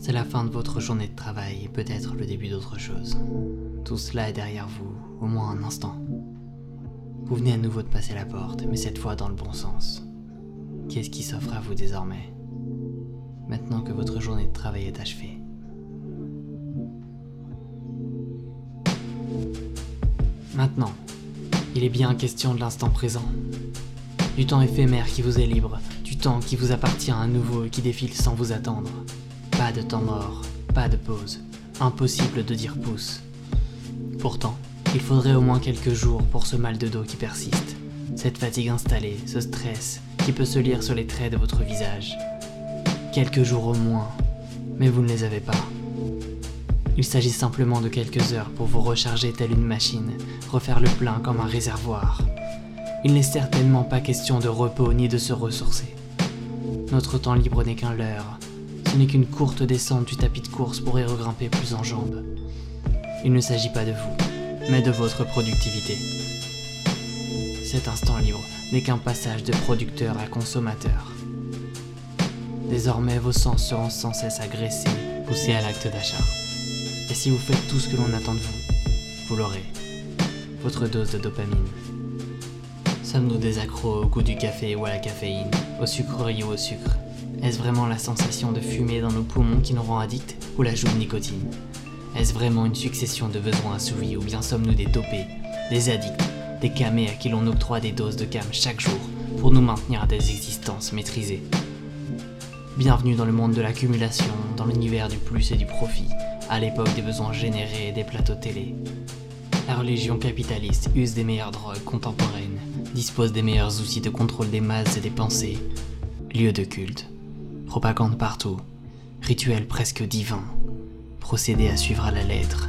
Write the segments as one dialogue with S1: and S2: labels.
S1: C'est la fin de votre journée de travail et peut-être le début d'autre chose. Tout cela est derrière vous, au moins un instant. Vous venez à nouveau de passer la porte, mais cette fois dans le bon sens. Qu'est-ce qui s'offre à vous désormais Maintenant que votre journée de travail est achevée? Maintenant, il est bien question de l'instant présent. Du temps éphémère qui vous est libre, du temps qui vous appartient à nouveau et qui défile sans vous attendre. Pas de temps mort, pas de pause. Impossible de dire pouce. Pourtant, il faudrait au moins quelques jours pour ce mal de dos qui persiste. Cette fatigue installée, ce stress qui peut se lire sur les traits de votre visage. Quelques jours au moins, mais vous ne les avez pas. Il s'agit simplement de quelques heures pour vous recharger telle une machine, refaire le plein comme un réservoir. Il n'est certainement pas question de repos ni de se ressourcer. Notre temps libre n'est qu'un leurre. Ce n'est qu'une courte descente du tapis de course pour y regrimper plus en jambes. Il ne s'agit pas de vous, mais de votre productivité. Cet instant libre n'est qu'un passage de producteur à consommateur. Désormais, vos sens seront sans cesse agressés, poussés à l'acte d'achat. Et si vous faites tout ce que l'on attend de vous, vous l'aurez. Votre dose de dopamine. Sommes-nous des accros au goût du café ou à la caféine, au sucrerie ou au sucre? Est-ce vraiment la sensation de fumer dans nos poumons qui nous rend addicts ou l'ajout de nicotine Est-ce vraiment une succession de besoins assouvis ou bien sommes-nous des dopés, des addicts, des camés à qui l'on octroie des doses de cam chaque jour pour nous maintenir à des existences maîtrisées Bienvenue dans le monde de l'accumulation, dans l'univers du plus et du profit, à l'époque des besoins générés et des plateaux télé. La religion capitaliste use des meilleures drogues contemporaines, dispose des meilleurs outils de contrôle des masses et des pensées, lieu de culte, propagande partout, rituel presque divin, procédé à suivre à la lettre,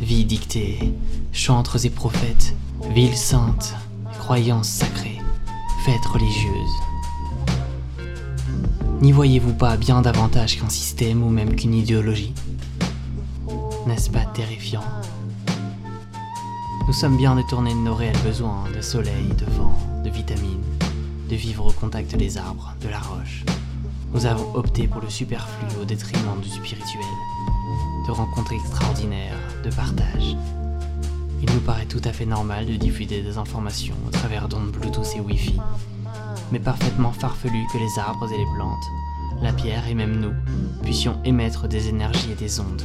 S1: vie dictée, chantres et prophètes, ville sainte, croyances sacrées, fêtes religieuses. N'y voyez-vous pas bien davantage qu'un système ou même qu'une idéologie? N'est-ce pas terrifiant? Nous sommes bien détournés de nos réels besoins de soleil, de vent, de vitamines, de vivre au contact des arbres, de la roche. Nous avons opté pour le superflu au détriment du spirituel, de rencontres extraordinaires, de partage. Il nous paraît tout à fait normal de diffuser des informations au travers d'ondes Bluetooth et Wi-Fi, mais parfaitement farfelu que les arbres et les plantes, la pierre et même nous, puissions émettre des énergies et des ondes.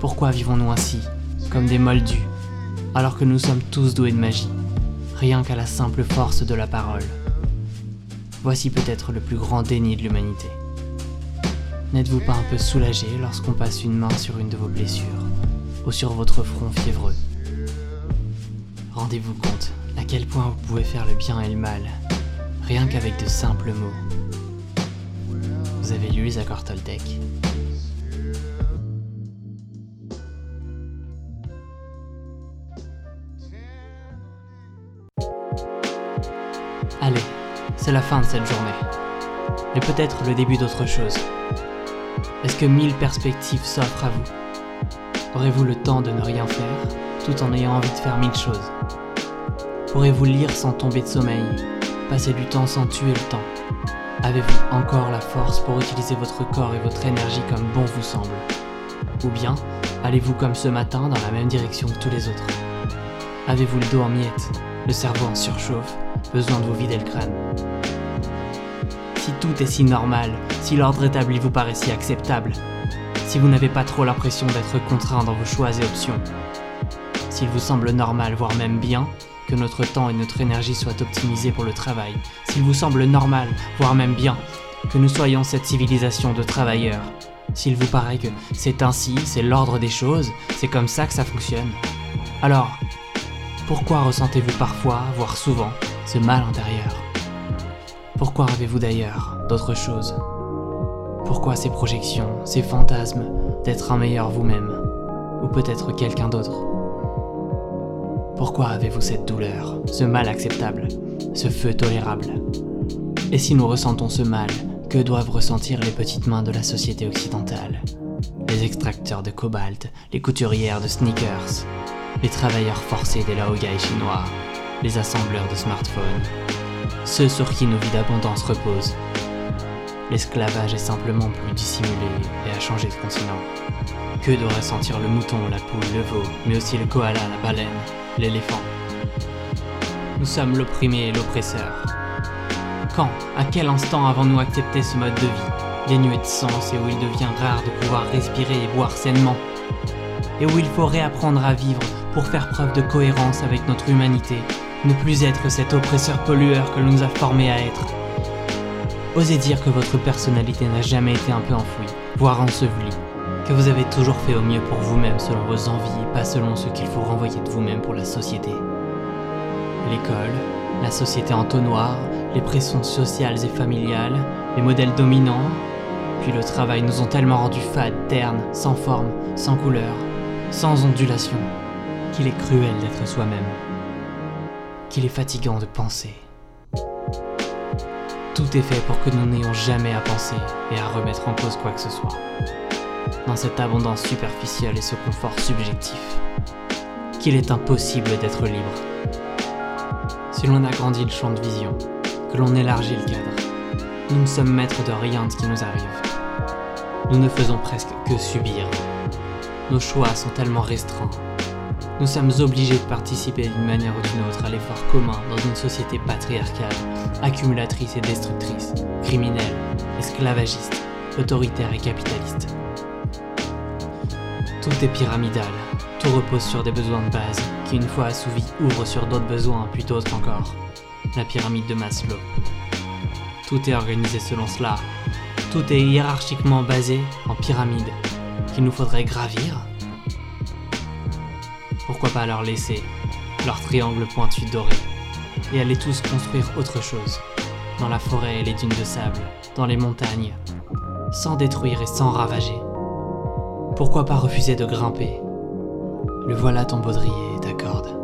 S1: Pourquoi vivons-nous ainsi, comme des moldus, alors que nous sommes tous doués de magie, rien qu'à la simple force de la parole? Voici peut-être le plus grand déni de l'humanité. N'êtes-vous pas un peu soulagé lorsqu'on passe une main sur une de vos blessures, ou sur votre front fiévreux Rendez-vous compte à quel point vous pouvez faire le bien et le mal, rien qu'avec de simples mots. Vous avez lu les accords Toltec Allez, c'est la fin de cette journée. Mais peut-être le début d'autre chose. Est-ce que mille perspectives s'offrent à vous? Aurez-vous le temps de ne rien faire, tout en ayant envie de faire mille choses? Pourrez-vous lire sans tomber de sommeil, passer du temps sans tuer le temps? Avez-vous encore la force pour utiliser votre corps et votre énergie comme bon vous semble? Ou bien allez-vous comme ce matin dans la même direction que tous les autres? Avez-vous le dos en miettes, le cerveau en surchauffe, besoin de vous vider le crâne? Si tout est si normal, si l'ordre établi vous paraît si acceptable, si vous n'avez pas trop l'impression d'être contraint dans vos choix et options, s'il vous semble normal, voire même bien, que notre temps et notre énergie soient optimisés pour le travail, s'il vous semble normal, voire même bien, que nous soyons cette civilisation de travailleurs, s'il vous paraît que c'est ainsi, c'est l'ordre des choses, c'est comme ça que ça fonctionne, alors, pourquoi ressentez-vous parfois, voire souvent, ce mal intérieur? Pourquoi avez-vous d'ailleurs d'autres choses Pourquoi ces projections, ces fantasmes d'être un meilleur vous-même, ou peut-être quelqu'un d'autre? Pourquoi avez-vous cette douleur, ce mal acceptable, ce feu tolérable? Et si nous ressentons ce mal, que doivent ressentir les petites mains de la société occidentale? Les extracteurs de cobalt, les couturières de sneakers, les travailleurs forcés des laogai chinois, les assembleurs de smartphones, ceux sur qui nos vies d'abondance reposent, l'esclavage est simplement plus dissimulé et a changé de continent. Que de ressentir le mouton, la poule, le veau, mais aussi le koala, la baleine, l'éléphant. Nous sommes l'opprimé et l'oppresseur. Quand, à quel instant avons-nous accepté ce mode de vie, dénué de sens et où il devient rare de pouvoir respirer et boire sainement? Et où il faut réapprendre à vivre pour faire preuve de cohérence avec notre humanité, ne plus être cet oppresseur pollueur que l'on nous a formé à être. Osez dire que votre personnalité n'a jamais été un peu enfouie, voire ensevelie, que vous avez toujours fait au mieux pour vous-même selon vos envies et pas selon ce qu'il faut renvoyer de vous-même pour la société. L'école, la société en noir, les pressions sociales et familiales, les modèles dominants, puis le travail nous ont tellement rendus fades, ternes, sans forme, sans couleur, sans ondulation, qu'il est cruel d'être soi-même, qu'il est fatigant de penser. Tout est fait pour que nous n'ayons jamais à penser et à remettre en cause quoi que ce soit. Dans cette abondance superficielle et ce confort subjectif, qu'il est impossible d'être libre. Si l'on agrandit le champ de vision, que l'on élargit le cadre, nous ne sommes maîtres de rien de ce qui nous arrive. Nous ne faisons presque que subir. Nos choix sont tellement restreints. Nous sommes obligés de participer d'une manière ou d'une autre à l'effort commun dans une société patriarcale, accumulatrice et destructrice, criminelle, esclavagiste, autoritaire et capitaliste. Tout est pyramidal, tout repose sur des besoins de base, qui une fois assouvis ouvrent sur d'autres besoins, puis d'autres encore la pyramide de Maslow. Tout est organisé selon cela. Tout est hiérarchiquement basé en pyramide qu'il nous faudrait gravir. Pourquoi pas leur laisser leur triangle pointu doré et aller tous construire autre chose dans la forêt et les dunes de sable, dans les montagnes, sans détruire et sans ravager. Pourquoi pas refuser de grimper? Le voilà ton baudrier et ta corde.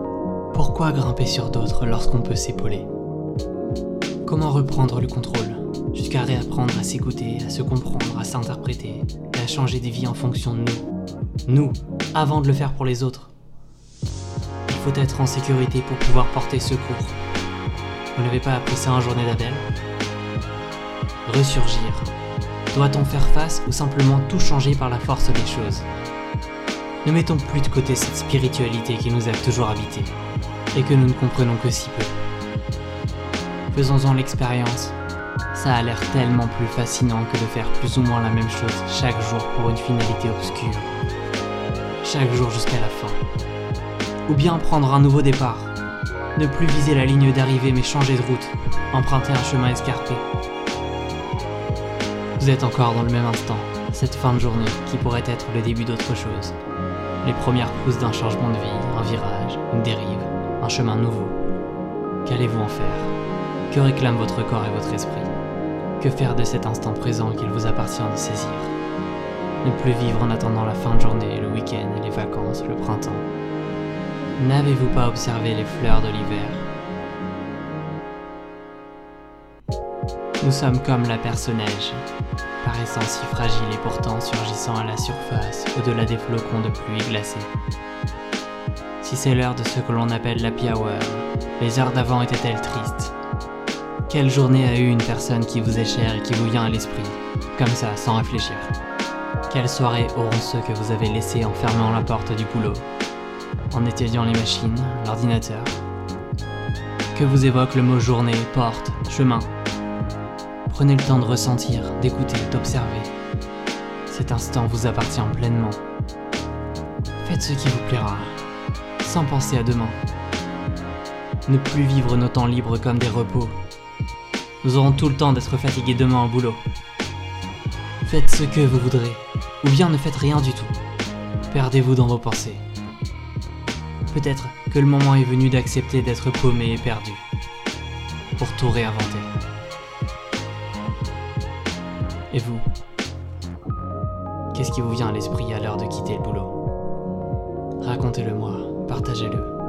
S1: Pourquoi grimper sur d'autres lorsqu'on peut s'épauler? Comment reprendre le contrôle jusqu'à réapprendre à s'écouter, à se comprendre, à s'interpréter et à changer des vies en fonction de nous? Nous, avant de le faire pour les autres. Faut être en sécurité pour pouvoir porter secours. Vous n'avez pas appris ça en journée d'Adèle Ressurgir. Doit-on faire face ou simplement tout changer par la force des choses? Ne mettons plus de côté cette spiritualité qui nous a toujours habité et que nous ne comprenons que si peu. Faisons-en l'expérience. Ça a l'air tellement plus fascinant que de faire plus ou moins la même chose chaque jour pour une finalité obscure. Chaque jour jusqu'à la fin. Ou bien prendre un nouveau départ. Ne plus viser la ligne d'arrivée mais changer de route. Emprunter un chemin escarpé. Vous êtes encore dans le même instant, cette fin de journée qui pourrait être le début d'autre chose. Les premières pousses d'un changement de vie, un virage, une dérive, un chemin nouveau. Qu'allez-vous en faire? Que réclame votre corps et votre esprit? Que faire de cet instant présent qu'il vous appartient de saisir? Ne plus vivre en attendant la fin de journée, le week-end, les vacances, le printemps. N'avez-vous pas observé les fleurs de l'hiver? Nous sommes comme la neige, paraissant si fragile et pourtant surgissant à la surface, au-delà des flocons de pluie glacée. Si c'est l'heure de ce que l'on appelle la hour, les heures d'avant étaient-elles tristes? Quelle journée a eu une personne qui vous est chère et qui vous vient à l'esprit, comme ça, sans réfléchir? Quelles soirées auront ceux que vous avez laissés en fermant la porte du boulot, en étudiant les machines, l'ordinateur Que vous évoque le mot journée, porte, chemin Prenez le temps de ressentir, d'écouter, d'observer. Cet instant vous appartient pleinement. Faites ce qui vous plaira, sans penser à demain. Ne plus vivre nos temps libres comme des repos, nous aurons tout le temps d'être fatigués demain au boulot. Faites ce que vous voudrez, ou bien ne faites rien du tout. Perdez-vous dans vos pensées. Peut-être que le moment est venu d'accepter d'être paumé et perdu, pour tout réinventer. Et vous Qu'est-ce qui vous vient à l'esprit à l'heure de quitter le boulot? Racontez-le moi, partagez-le.